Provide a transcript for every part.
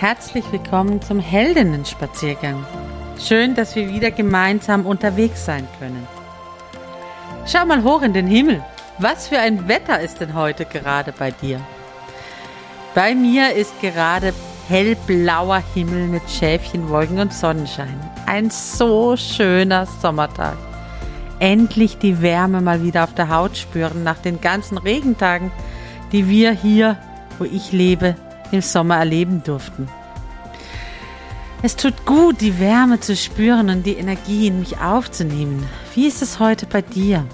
Herzlich willkommen zum Heldinnen-Spaziergang. Schön, dass wir wieder gemeinsam unterwegs sein können. Schau mal hoch in den Himmel. Was für ein Wetter ist denn heute gerade bei dir? Bei mir ist gerade hellblauer Himmel mit Schäfchenwolken und Sonnenschein. Ein so schöner Sommertag. Endlich die Wärme mal wieder auf der Haut spüren nach den ganzen Regentagen, die wir hier, wo ich lebe, im Sommer erleben durften. Es tut gut, die Wärme zu spüren und die Energie in mich aufzunehmen. Wie ist es heute bei dir?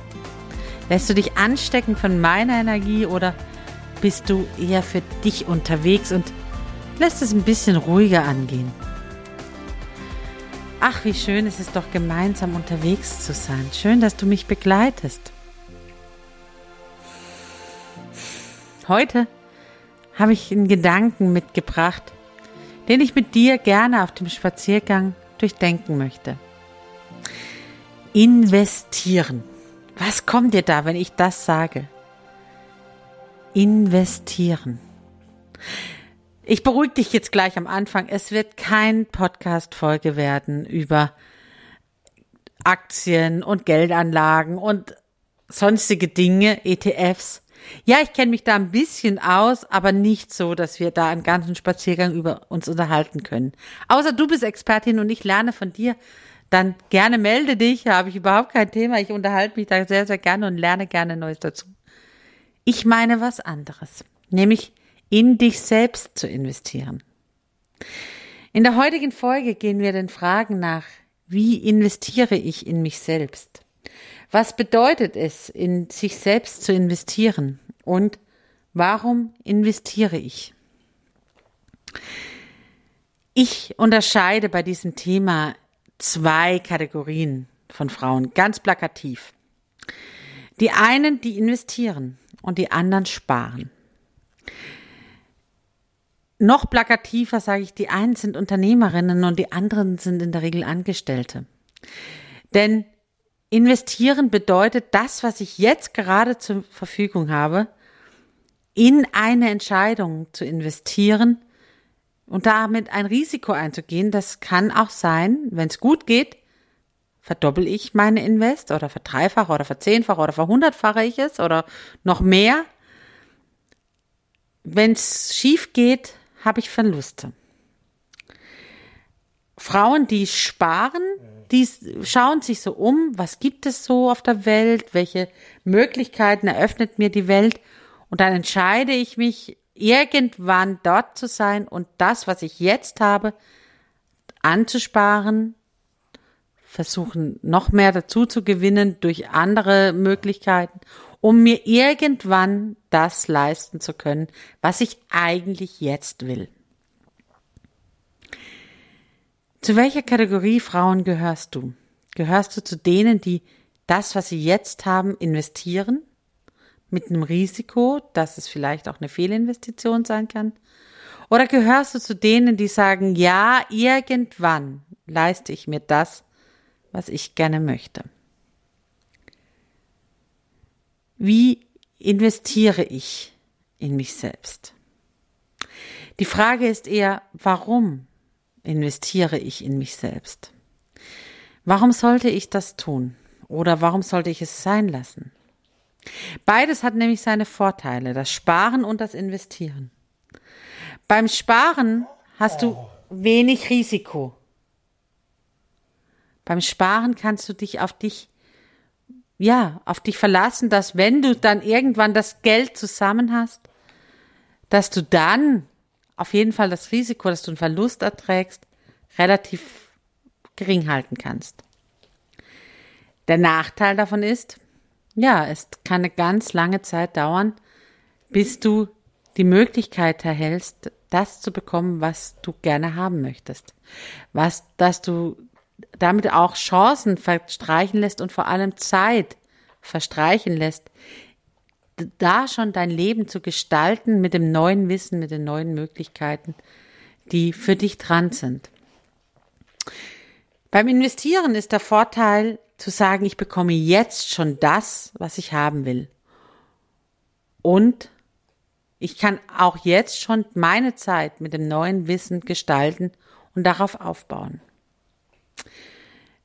Lässt du dich anstecken von meiner Energie oder bist du eher für dich unterwegs und lässt es ein bisschen ruhiger angehen? Ach, wie schön ist es doch gemeinsam unterwegs zu sein. Schön, dass du mich begleitest. Heute habe ich einen Gedanken mitgebracht, den ich mit dir gerne auf dem Spaziergang durchdenken möchte. Investieren. Was kommt dir da, wenn ich das sage? Investieren. Ich beruhige dich jetzt gleich am Anfang. Es wird kein Podcast-Folge werden über Aktien und Geldanlagen und sonstige Dinge, ETFs. Ja, ich kenne mich da ein bisschen aus, aber nicht so, dass wir da einen ganzen Spaziergang über uns unterhalten können. Außer du bist Expertin und ich lerne von dir, dann gerne melde dich, da habe ich überhaupt kein Thema. Ich unterhalte mich da sehr, sehr gerne und lerne gerne Neues dazu. Ich meine was anderes, nämlich in dich selbst zu investieren. In der heutigen Folge gehen wir den Fragen nach, wie investiere ich in mich selbst? Was bedeutet es, in sich selbst zu investieren? Und warum investiere ich? Ich unterscheide bei diesem Thema zwei Kategorien von Frauen, ganz plakativ. Die einen, die investieren und die anderen sparen. Noch plakativer sage ich, die einen sind Unternehmerinnen und die anderen sind in der Regel Angestellte. Denn investieren bedeutet das, was ich jetzt gerade zur Verfügung habe, in eine Entscheidung zu investieren und damit ein Risiko einzugehen. Das kann auch sein, wenn es gut geht, verdoppel ich meine Invest oder verdreifache oder verzehnfache oder verhundertfache ich es oder noch mehr. Wenn es schief geht, habe ich Verluste. Frauen, die sparen, die schauen sich so um, was gibt es so auf der Welt, welche Möglichkeiten eröffnet mir die Welt und dann entscheide ich mich, irgendwann dort zu sein und das, was ich jetzt habe, anzusparen, versuchen noch mehr dazu zu gewinnen durch andere Möglichkeiten, um mir irgendwann das leisten zu können, was ich eigentlich jetzt will. Zu welcher Kategorie Frauen gehörst du? Gehörst du zu denen, die das, was sie jetzt haben, investieren? Mit einem Risiko, dass es vielleicht auch eine Fehlinvestition sein kann? Oder gehörst du zu denen, die sagen, ja, irgendwann leiste ich mir das, was ich gerne möchte? Wie investiere ich in mich selbst? Die Frage ist eher, warum investiere ich in mich selbst? Warum sollte ich das tun? Oder warum sollte ich es sein lassen? Beides hat nämlich seine Vorteile, das Sparen und das Investieren. Beim Sparen hast du wenig Risiko. Beim Sparen kannst du dich auf dich, ja, auf dich verlassen, dass wenn du dann irgendwann das Geld zusammen hast, dass du dann auf jeden Fall das Risiko, dass du einen Verlust erträgst, relativ gering halten kannst. Der Nachteil davon ist, ja, es kann eine ganz lange Zeit dauern, bis du die Möglichkeit erhältst, das zu bekommen, was du gerne haben möchtest. Was, dass du damit auch Chancen verstreichen lässt und vor allem Zeit verstreichen lässt, da schon dein Leben zu gestalten mit dem neuen Wissen, mit den neuen Möglichkeiten, die für dich dran sind. Beim Investieren ist der Vorteil zu sagen, ich bekomme jetzt schon das, was ich haben will. Und ich kann auch jetzt schon meine Zeit mit dem neuen Wissen gestalten und darauf aufbauen.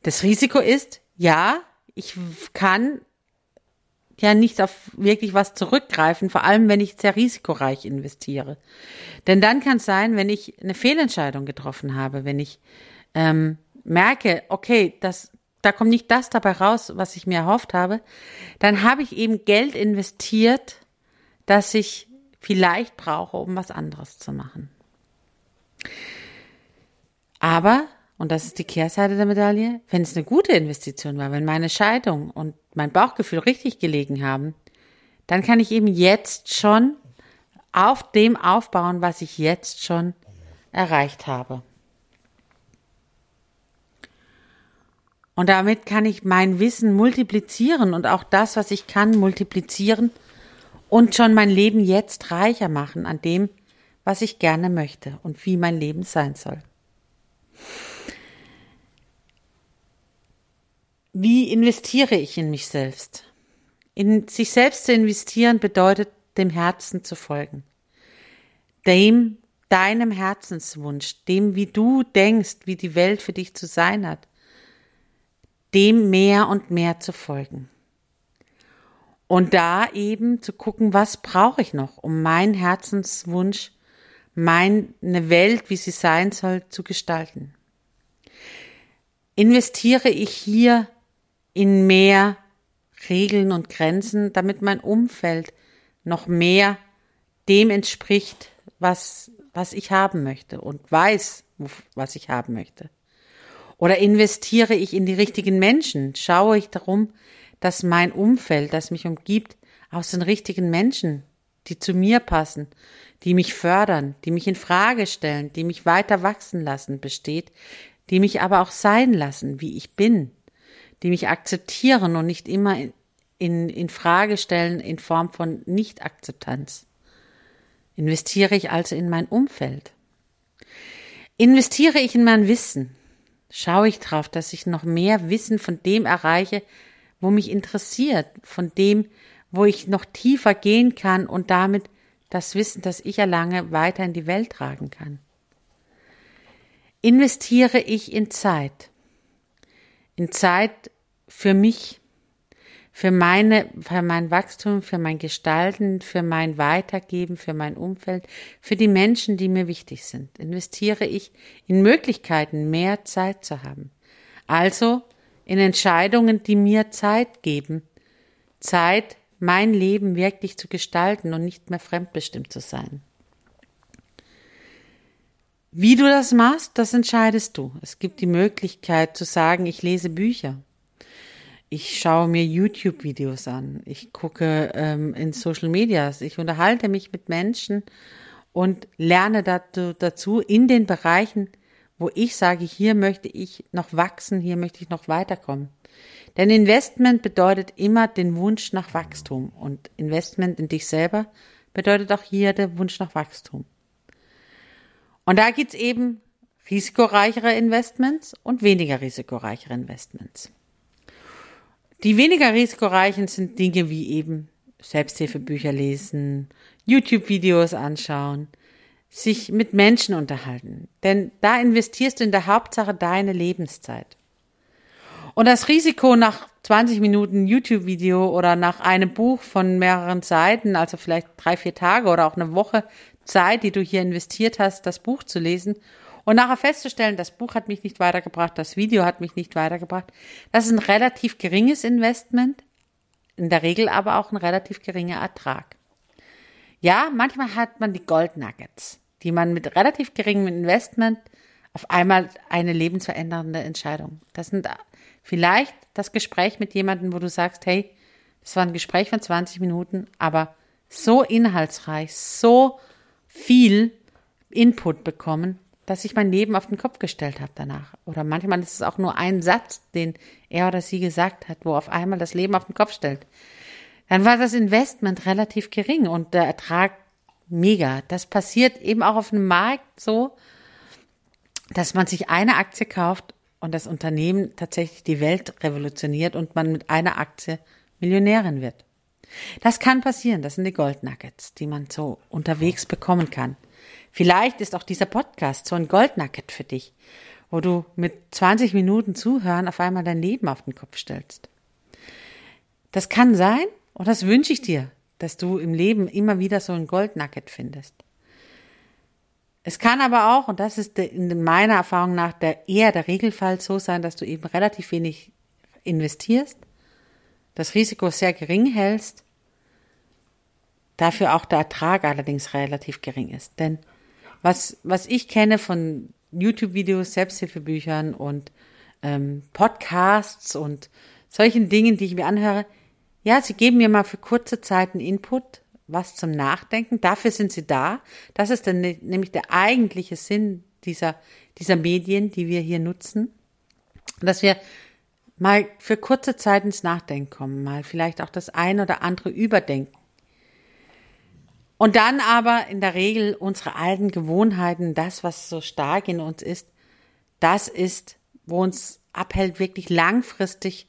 Das Risiko ist, ja, ich kann ja nicht auf wirklich was zurückgreifen, vor allem wenn ich sehr risikoreich investiere. Denn dann kann es sein, wenn ich eine Fehlentscheidung getroffen habe, wenn ich ähm, merke, okay, das, da kommt nicht das dabei raus, was ich mir erhofft habe, dann habe ich eben Geld investiert, das ich vielleicht brauche, um was anderes zu machen. Aber, und das ist die Kehrseite der Medaille, wenn es eine gute Investition war, wenn meine Scheidung und mein Bauchgefühl richtig gelegen haben, dann kann ich eben jetzt schon auf dem aufbauen, was ich jetzt schon erreicht habe. Und damit kann ich mein Wissen multiplizieren und auch das, was ich kann, multiplizieren und schon mein Leben jetzt reicher machen an dem, was ich gerne möchte und wie mein Leben sein soll. Wie investiere ich in mich selbst? In sich selbst zu investieren bedeutet, dem Herzen zu folgen. Dem, deinem Herzenswunsch, dem, wie du denkst, wie die Welt für dich zu sein hat dem mehr und mehr zu folgen. Und da eben zu gucken, was brauche ich noch, um meinen Herzenswunsch, meine Welt, wie sie sein soll, zu gestalten. Investiere ich hier in mehr Regeln und Grenzen, damit mein Umfeld noch mehr dem entspricht, was, was ich haben möchte und weiß, was ich haben möchte. Oder investiere ich in die richtigen Menschen? Schaue ich darum, dass mein Umfeld, das mich umgibt, aus den richtigen Menschen, die zu mir passen, die mich fördern, die mich in Frage stellen, die mich weiter wachsen lassen, besteht, die mich aber auch sein lassen, wie ich bin, die mich akzeptieren und nicht immer in, in Frage stellen in Form von Nicht-Akzeptanz. Investiere ich also in mein Umfeld? Investiere ich in mein Wissen? schaue ich drauf, dass ich noch mehr Wissen von dem erreiche, wo mich interessiert, von dem, wo ich noch tiefer gehen kann und damit das Wissen, das ich erlange, weiter in die Welt tragen kann. Investiere ich in Zeit, in Zeit für mich, für meine, für mein Wachstum, für mein Gestalten, für mein Weitergeben, für mein Umfeld, für die Menschen, die mir wichtig sind. Investiere ich in Möglichkeiten, mehr Zeit zu haben. Also in Entscheidungen, die mir Zeit geben. Zeit, mein Leben wirklich zu gestalten und nicht mehr fremdbestimmt zu sein. Wie du das machst, das entscheidest du. Es gibt die Möglichkeit zu sagen, ich lese Bücher ich schaue mir YouTube-Videos an, ich gucke ähm, in Social Medias, ich unterhalte mich mit Menschen und lerne dazu, dazu in den Bereichen, wo ich sage, hier möchte ich noch wachsen, hier möchte ich noch weiterkommen. Denn Investment bedeutet immer den Wunsch nach Wachstum und Investment in dich selber bedeutet auch hier der Wunsch nach Wachstum. Und da gibt's eben risikoreichere Investments und weniger risikoreichere Investments. Die weniger risikoreichen sind Dinge wie eben Selbsthilfebücher lesen, YouTube-Videos anschauen, sich mit Menschen unterhalten. Denn da investierst du in der Hauptsache deine Lebenszeit. Und das Risiko nach 20 Minuten YouTube-Video oder nach einem Buch von mehreren Seiten, also vielleicht drei, vier Tage oder auch eine Woche Zeit, die du hier investiert hast, das Buch zu lesen und nachher festzustellen, das Buch hat mich nicht weitergebracht, das Video hat mich nicht weitergebracht, das ist ein relativ geringes Investment, in der Regel aber auch ein relativ geringer Ertrag. Ja, manchmal hat man die Gold Nuggets, die man mit relativ geringem Investment auf einmal eine lebensverändernde Entscheidung. Das sind vielleicht das Gespräch mit jemandem, wo du sagst, hey, das war ein Gespräch von 20 Minuten, aber so inhaltsreich, so viel Input bekommen, dass ich mein Leben auf den Kopf gestellt habe danach. Oder manchmal ist es auch nur ein Satz, den er oder sie gesagt hat, wo auf einmal das Leben auf den Kopf stellt. Dann war das Investment relativ gering und der Ertrag mega. Das passiert eben auch auf einem Markt so, dass man sich eine Aktie kauft und das Unternehmen tatsächlich die Welt revolutioniert und man mit einer Aktie Millionärin wird. Das kann passieren, das sind die Goldnuggets, die man so unterwegs bekommen kann. Vielleicht ist auch dieser Podcast so ein Goldnugget für dich, wo du mit 20 Minuten Zuhören auf einmal dein Leben auf den Kopf stellst. Das kann sein und das wünsche ich dir, dass du im Leben immer wieder so ein Goldnugget findest. Es kann aber auch, und das ist in meiner Erfahrung nach der, eher der Regelfall so sein, dass du eben relativ wenig investierst, das Risiko sehr gering hältst, dafür auch der Ertrag allerdings relativ gering ist. Denn was, was ich kenne von YouTube-Videos, Selbsthilfebüchern und ähm, Podcasts und solchen Dingen, die ich mir anhöre, ja, sie geben mir mal für kurze Zeit einen Input, was zum Nachdenken. Dafür sind sie da. Das ist dann ne, nämlich der eigentliche Sinn dieser, dieser Medien, die wir hier nutzen. Dass wir mal für kurze Zeit ins Nachdenken kommen, mal vielleicht auch das ein oder andere überdenken. Und dann aber in der Regel unsere alten Gewohnheiten, das, was so stark in uns ist, das ist, wo uns abhält, wirklich langfristig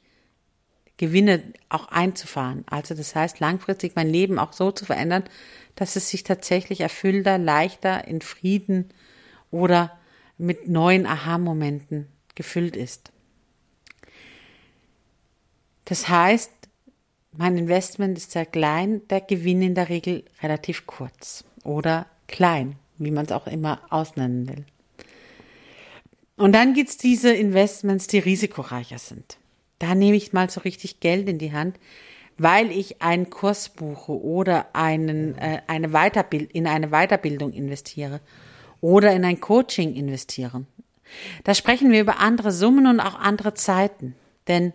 Gewinne auch einzufahren. Also das heißt, langfristig mein Leben auch so zu verändern, dass es sich tatsächlich erfüllter, leichter, in Frieden oder mit neuen Aha-Momenten gefüllt ist. Das heißt, mein Investment ist sehr klein, der Gewinn in der Regel relativ kurz oder klein, wie man es auch immer ausnennen will. Und dann gibt's diese Investments, die risikoreicher sind. Da nehme ich mal so richtig Geld in die Hand, weil ich einen Kurs buche oder einen, äh, eine Weiterbild in eine Weiterbildung investiere oder in ein Coaching investiere. Da sprechen wir über andere Summen und auch andere Zeiten. Denn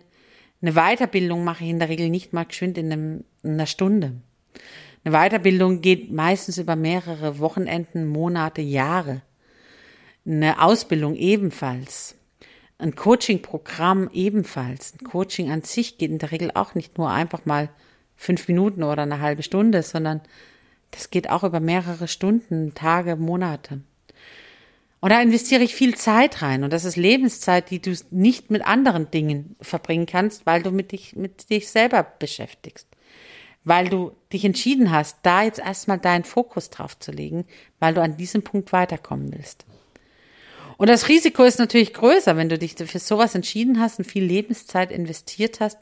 eine Weiterbildung mache ich in der Regel nicht mal geschwind in, einem, in einer Stunde. Eine Weiterbildung geht meistens über mehrere Wochenenden, Monate, Jahre. Eine Ausbildung ebenfalls. Ein Coaching-Programm ebenfalls. Ein Coaching an sich geht in der Regel auch nicht nur einfach mal fünf Minuten oder eine halbe Stunde, sondern das geht auch über mehrere Stunden, Tage, Monate. Und da investiere ich viel Zeit rein. Und das ist Lebenszeit, die du nicht mit anderen Dingen verbringen kannst, weil du mit dich, mit dich selber beschäftigst. Weil du dich entschieden hast, da jetzt erstmal deinen Fokus drauf zu legen, weil du an diesem Punkt weiterkommen willst. Und das Risiko ist natürlich größer, wenn du dich für sowas entschieden hast und viel Lebenszeit investiert hast,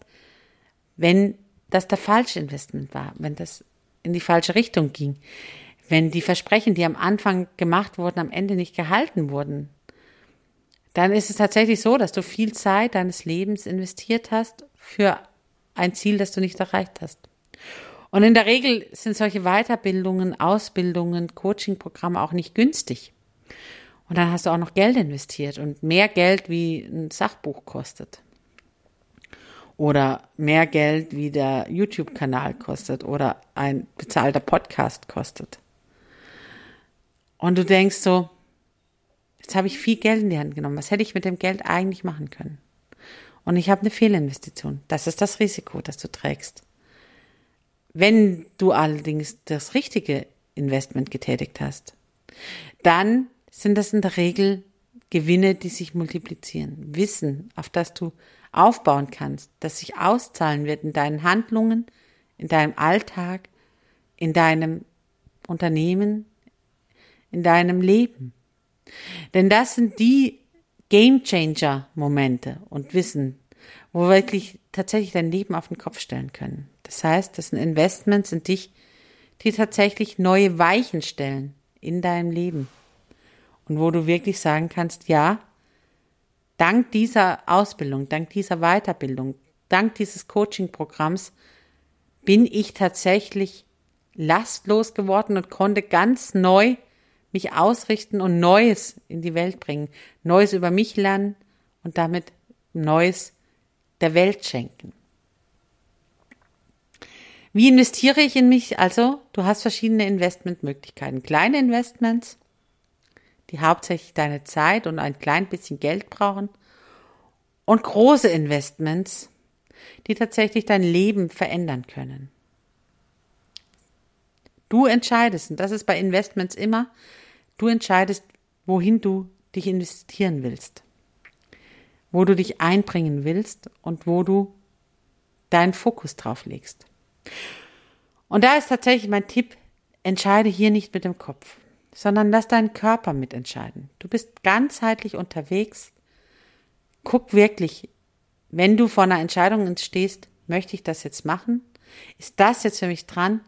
wenn das der falsche Investment war, wenn das in die falsche Richtung ging wenn die Versprechen, die am Anfang gemacht wurden, am Ende nicht gehalten wurden, dann ist es tatsächlich so, dass du viel Zeit deines Lebens investiert hast für ein Ziel, das du nicht erreicht hast. Und in der Regel sind solche Weiterbildungen, Ausbildungen, Coachingprogramme auch nicht günstig. Und dann hast du auch noch Geld investiert und mehr Geld wie ein Sachbuch kostet. Oder mehr Geld wie der YouTube-Kanal kostet oder ein bezahlter Podcast kostet. Und du denkst so, jetzt habe ich viel Geld in die Hand genommen. Was hätte ich mit dem Geld eigentlich machen können? Und ich habe eine Fehlinvestition. Das ist das Risiko, das du trägst. Wenn du allerdings das richtige Investment getätigt hast, dann sind das in der Regel Gewinne, die sich multiplizieren. Wissen, auf das du aufbauen kannst, das sich auszahlen wird in deinen Handlungen, in deinem Alltag, in deinem Unternehmen, in deinem Leben. Denn das sind die Game Changer Momente und Wissen, wo wirklich tatsächlich dein Leben auf den Kopf stellen können. Das heißt, das sind Investments in dich, die tatsächlich neue Weichen stellen in deinem Leben. Und wo du wirklich sagen kannst, ja, dank dieser Ausbildung, dank dieser Weiterbildung, dank dieses Coaching-Programms bin ich tatsächlich lastlos geworden und konnte ganz neu mich ausrichten und Neues in die Welt bringen, Neues über mich lernen und damit Neues der Welt schenken. Wie investiere ich in mich? Also, du hast verschiedene Investmentmöglichkeiten. Kleine Investments, die hauptsächlich deine Zeit und ein klein bisschen Geld brauchen. Und große Investments, die tatsächlich dein Leben verändern können. Du entscheidest, und das ist bei Investments immer, du entscheidest, wohin du dich investieren willst, wo du dich einbringen willst und wo du deinen Fokus drauf legst. Und da ist tatsächlich mein Tipp, entscheide hier nicht mit dem Kopf, sondern lass deinen Körper mitentscheiden. Du bist ganzheitlich unterwegs. Guck wirklich, wenn du vor einer Entscheidung stehst, möchte ich das jetzt machen? Ist das jetzt für mich dran?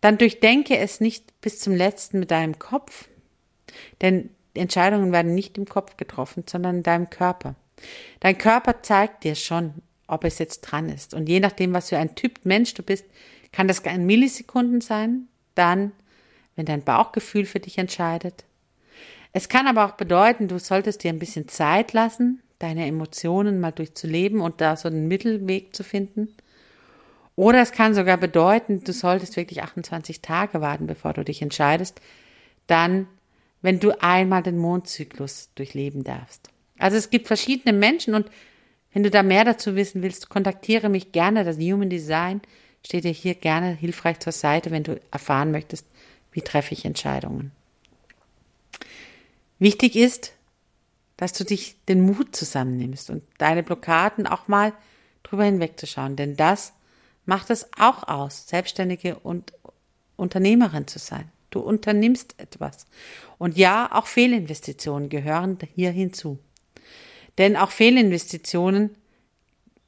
Dann durchdenke es nicht bis zum letzten mit deinem Kopf, denn Entscheidungen werden nicht im Kopf getroffen, sondern in deinem Körper. Dein Körper zeigt dir schon, ob es jetzt dran ist. Und je nachdem, was für ein Typ Mensch du bist, kann das ein Millisekunden sein, dann, wenn dein Bauchgefühl für dich entscheidet. Es kann aber auch bedeuten, du solltest dir ein bisschen Zeit lassen, deine Emotionen mal durchzuleben und da so einen Mittelweg zu finden. Oder es kann sogar bedeuten, du solltest wirklich 28 Tage warten, bevor du dich entscheidest, dann, wenn du einmal den Mondzyklus durchleben darfst. Also es gibt verschiedene Menschen und wenn du da mehr dazu wissen willst, kontaktiere mich gerne. Das Human Design steht dir hier gerne hilfreich zur Seite, wenn du erfahren möchtest, wie treffe ich Entscheidungen. Wichtig ist, dass du dich den Mut zusammennimmst und deine Blockaden auch mal drüber hinwegzuschauen, denn das macht es auch aus, Selbstständige und Unternehmerin zu sein. Du unternimmst etwas. Und ja, auch Fehlinvestitionen gehören hier hinzu. Denn auch Fehlinvestitionen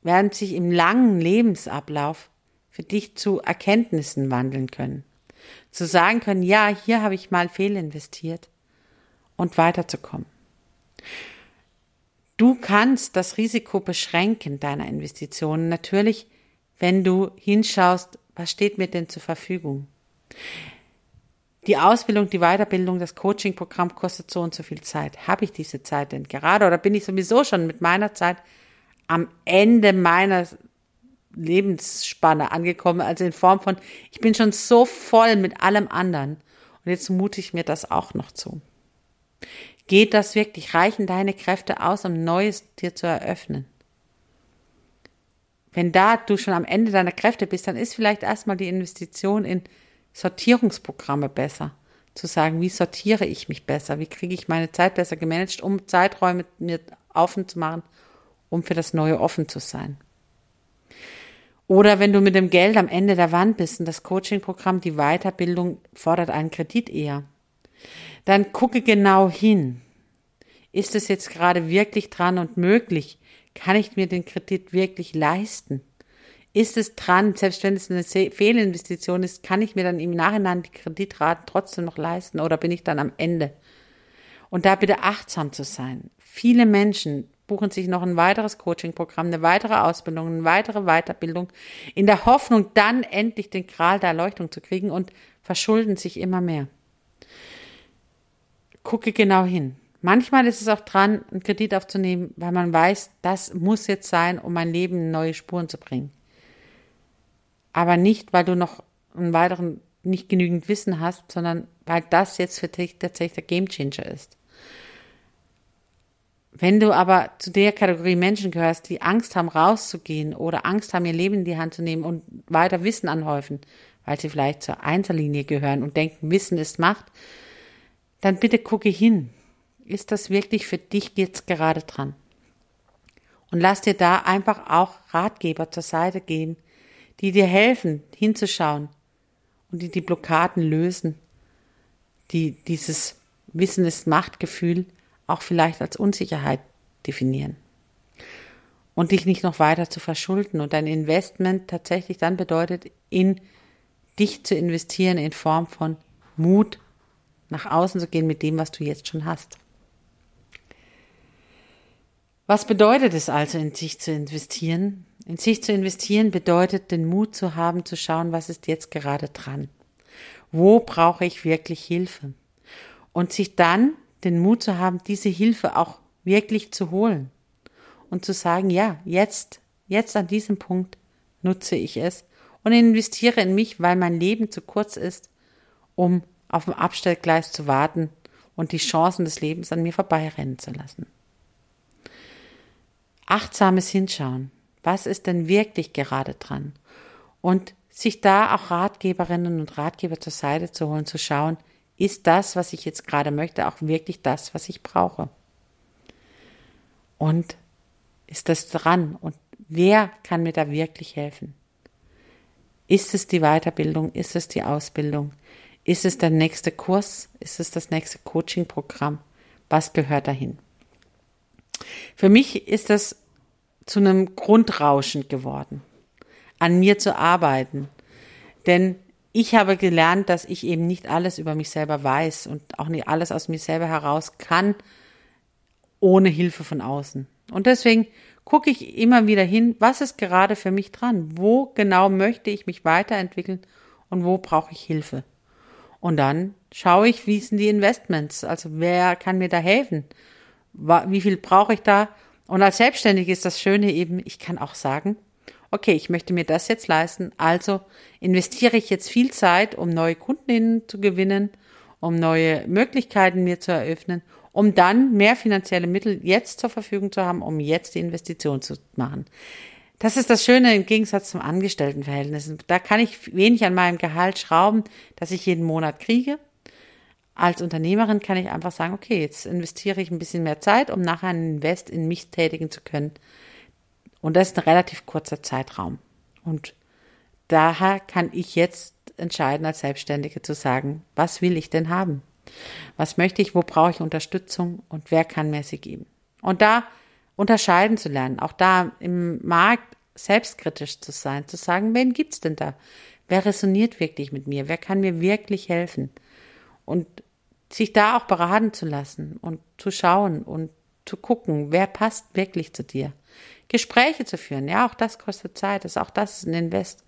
werden sich im langen Lebensablauf für dich zu Erkenntnissen wandeln können. Zu sagen können, ja, hier habe ich mal fehlinvestiert und weiterzukommen. Du kannst das Risiko beschränken deiner Investitionen natürlich, wenn du hinschaust, was steht mir denn zur Verfügung. Die Ausbildung, die Weiterbildung, das Coaching-Programm kostet so und so viel Zeit. Habe ich diese Zeit denn gerade oder bin ich sowieso schon mit meiner Zeit am Ende meiner Lebensspanne angekommen? Also in Form von, ich bin schon so voll mit allem anderen und jetzt mute ich mir das auch noch zu. Geht das wirklich? Reichen deine Kräfte aus, um Neues dir zu eröffnen? Wenn da du schon am Ende deiner Kräfte bist, dann ist vielleicht erstmal die Investition in Sortierungsprogramme besser. Zu sagen, wie sortiere ich mich besser? Wie kriege ich meine Zeit besser gemanagt, um Zeiträume mir offen zu machen, um für das Neue offen zu sein? Oder wenn du mit dem Geld am Ende der Wand bist und das Coaching-Programm, die Weiterbildung fordert einen Kredit eher, dann gucke genau hin. Ist es jetzt gerade wirklich dran und möglich? Kann ich mir den Kredit wirklich leisten? Ist es dran, selbst wenn es eine Fehlinvestition ist, kann ich mir dann im Nachhinein die Kreditraten trotzdem noch leisten oder bin ich dann am Ende? Und da bitte achtsam zu sein. Viele Menschen buchen sich noch ein weiteres Coaching-Programm, eine weitere Ausbildung, eine weitere Weiterbildung, in der Hoffnung, dann endlich den Gral der Erleuchtung zu kriegen und verschulden sich immer mehr. Gucke genau hin. Manchmal ist es auch dran, einen Kredit aufzunehmen, weil man weiß, das muss jetzt sein, um mein Leben in neue Spuren zu bringen aber nicht, weil du noch einen weiteren nicht genügend Wissen hast, sondern weil das jetzt für dich tatsächlich der Gamechanger ist. Wenn du aber zu der Kategorie Menschen gehörst, die Angst haben, rauszugehen oder Angst haben, ihr Leben in die Hand zu nehmen und weiter Wissen anhäufen, weil sie vielleicht zur Einzellinie gehören und denken, Wissen ist Macht, dann bitte gucke hin. Ist das wirklich für dich jetzt gerade dran? Und lass dir da einfach auch Ratgeber zur Seite gehen, die dir helfen, hinzuschauen und die die Blockaden lösen, die dieses Wissen ist Machtgefühl auch vielleicht als Unsicherheit definieren. und dich nicht noch weiter zu verschulden und dein Investment tatsächlich dann bedeutet, in dich zu investieren in Form von Mut, nach außen zu gehen mit dem, was du jetzt schon hast. Was bedeutet es also, in sich zu investieren? In sich zu investieren bedeutet, den Mut zu haben, zu schauen, was ist jetzt gerade dran? Wo brauche ich wirklich Hilfe? Und sich dann den Mut zu haben, diese Hilfe auch wirklich zu holen und zu sagen, ja, jetzt, jetzt an diesem Punkt nutze ich es und investiere in mich, weil mein Leben zu kurz ist, um auf dem Abstellgleis zu warten und die Chancen des Lebens an mir vorbeirennen zu lassen. Achtsames Hinschauen. Was ist denn wirklich gerade dran? Und sich da auch Ratgeberinnen und Ratgeber zur Seite zu holen, zu schauen, ist das, was ich jetzt gerade möchte, auch wirklich das, was ich brauche? Und ist das dran? Und wer kann mir da wirklich helfen? Ist es die Weiterbildung? Ist es die Ausbildung? Ist es der nächste Kurs? Ist es das nächste Coaching-Programm? Was gehört dahin? Für mich ist das zu einem Grundrauschen geworden, an mir zu arbeiten. Denn ich habe gelernt, dass ich eben nicht alles über mich selber weiß und auch nicht alles aus mir selber heraus kann, ohne Hilfe von außen. Und deswegen gucke ich immer wieder hin, was ist gerade für mich dran? Wo genau möchte ich mich weiterentwickeln und wo brauche ich Hilfe? Und dann schaue ich, wie sind die Investments? Also wer kann mir da helfen? Wie viel brauche ich da? Und als Selbstständige ist das Schöne eben, ich kann auch sagen, okay, ich möchte mir das jetzt leisten, also investiere ich jetzt viel Zeit, um neue Kundinnen zu gewinnen, um neue Möglichkeiten mir zu eröffnen um dann mehr finanzielle Mittel jetzt zur Verfügung zu haben, um jetzt die Investition zu machen. Das ist das Schöne im Gegensatz zum Angestelltenverhältnis. Da kann ich wenig an meinem Gehalt schrauben, das ich jeden Monat kriege. Als Unternehmerin kann ich einfach sagen, okay, jetzt investiere ich ein bisschen mehr Zeit, um nachher einen Invest in mich tätigen zu können. Und das ist ein relativ kurzer Zeitraum. Und daher kann ich jetzt entscheiden, als Selbstständige zu sagen, was will ich denn haben? Was möchte ich, wo brauche ich Unterstützung und wer kann mir sie geben? Und da unterscheiden zu lernen, auch da im Markt selbstkritisch zu sein, zu sagen, wen gibt's denn da? Wer resoniert wirklich mit mir? Wer kann mir wirklich helfen? Und sich da auch beraten zu lassen und zu schauen und zu gucken, wer passt wirklich zu dir. Gespräche zu führen, ja, auch das kostet Zeit, das, auch das ist ein Invest.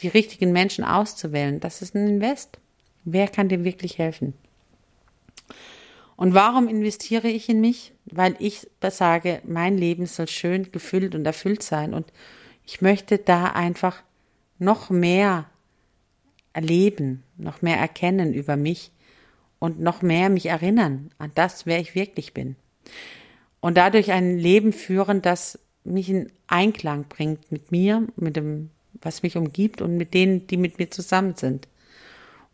Die richtigen Menschen auszuwählen, das ist ein Invest. Wer kann dir wirklich helfen? Und warum investiere ich in mich? Weil ich sage, mein Leben soll schön gefüllt und erfüllt sein und ich möchte da einfach noch mehr erleben, noch mehr erkennen über mich und noch mehr mich erinnern an das, wer ich wirklich bin. Und dadurch ein Leben führen, das mich in Einklang bringt mit mir, mit dem, was mich umgibt und mit denen, die mit mir zusammen sind.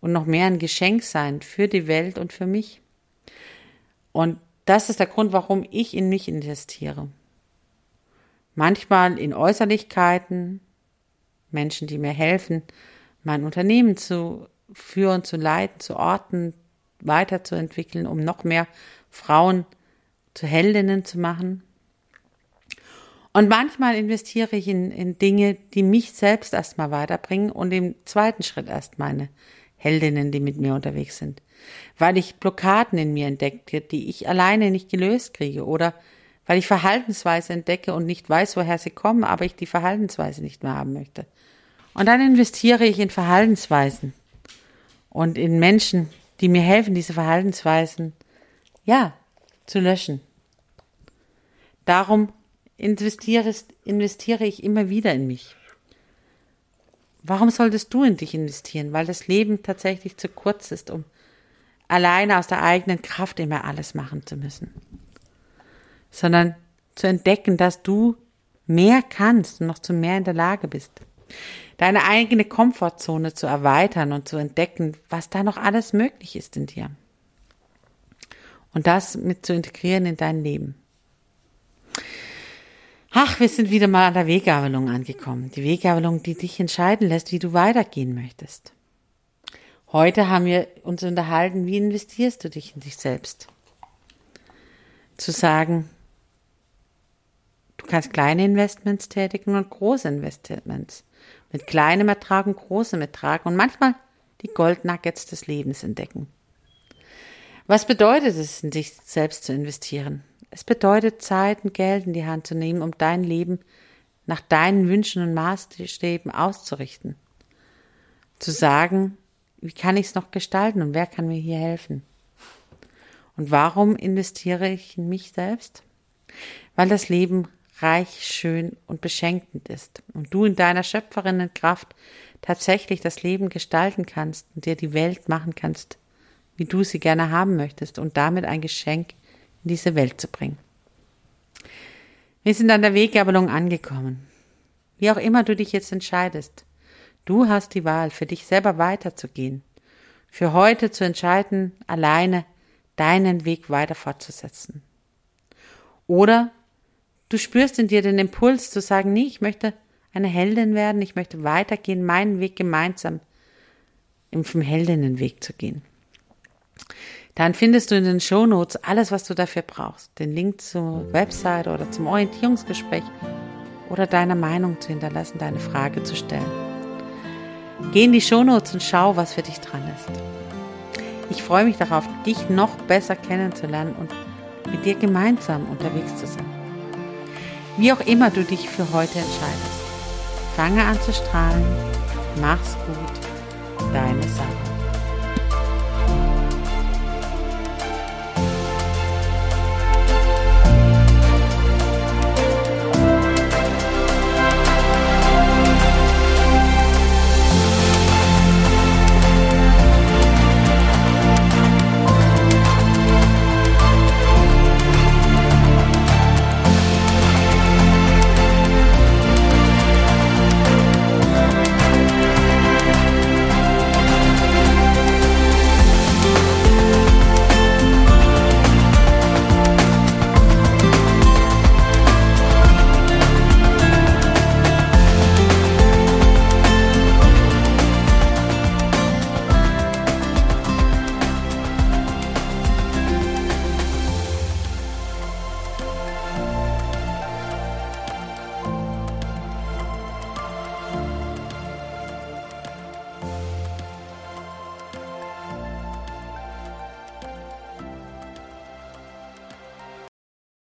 Und noch mehr ein Geschenk sein für die Welt und für mich. Und das ist der Grund, warum ich in mich investiere. Manchmal in Äußerlichkeiten, Menschen, die mir helfen, mein Unternehmen zu führen, zu leiten, zu orten, weiterzuentwickeln, um noch mehr Frauen zu Heldinnen zu machen. Und manchmal investiere ich in, in Dinge, die mich selbst erstmal weiterbringen und im zweiten Schritt erst meine Heldinnen, die mit mir unterwegs sind weil ich Blockaden in mir entdecke, die ich alleine nicht gelöst kriege oder weil ich Verhaltensweise entdecke und nicht weiß, woher sie kommen, aber ich die Verhaltensweise nicht mehr haben möchte. Und dann investiere ich in Verhaltensweisen und in Menschen, die mir helfen, diese Verhaltensweisen, ja, zu löschen. Darum investiere, investiere ich immer wieder in mich. Warum solltest du in dich investieren? Weil das Leben tatsächlich zu kurz ist, um alleine aus der eigenen Kraft immer alles machen zu müssen, sondern zu entdecken, dass du mehr kannst und noch zu mehr in der Lage bist. Deine eigene Komfortzone zu erweitern und zu entdecken, was da noch alles möglich ist in dir. Und das mit zu integrieren in dein Leben. Ach, wir sind wieder mal an der Weggabelung angekommen. Die Weggabelung, die dich entscheiden lässt, wie du weitergehen möchtest. Heute haben wir uns unterhalten, wie investierst du dich in dich selbst? Zu sagen, Du kannst kleine Investments tätigen und große Investments. Mit kleinem Ertrag und großem Ertrag und manchmal die Goldnuggets des Lebens entdecken. Was bedeutet es, in sich selbst zu investieren? Es bedeutet, Zeit und Geld in die Hand zu nehmen, um dein Leben nach deinen Wünschen und Maßstäben auszurichten. Zu sagen, wie kann ich es noch gestalten und wer kann mir hier helfen? Und warum investiere ich in mich selbst? Weil das Leben reich, schön und beschenkend ist und du in deiner Schöpferinnenkraft tatsächlich das Leben gestalten kannst und dir die Welt machen kannst, wie du sie gerne haben möchtest und damit ein Geschenk in diese Welt zu bringen. Wir sind an der Weggabelung angekommen. Wie auch immer du dich jetzt entscheidest, du hast die Wahl, für dich selber weiterzugehen, für heute zu entscheiden, alleine deinen Weg weiter fortzusetzen. Oder du spürst in dir den Impuls zu sagen, nee, ich möchte eine Heldin werden, ich möchte weitergehen, meinen Weg gemeinsam im Heldinnenweg zu gehen. Dann findest du in den Shownotes alles, was du dafür brauchst. Den Link zur Website oder zum Orientierungsgespräch oder deiner Meinung zu hinterlassen, deine Frage zu stellen. Geh in die Shownotes und schau, was für dich dran ist. Ich freue mich darauf, dich noch besser kennenzulernen und mit dir gemeinsam unterwegs zu sein. Wie auch immer du dich für heute entscheidest. Fange an zu strahlen. Mach's gut. Deine Sarah.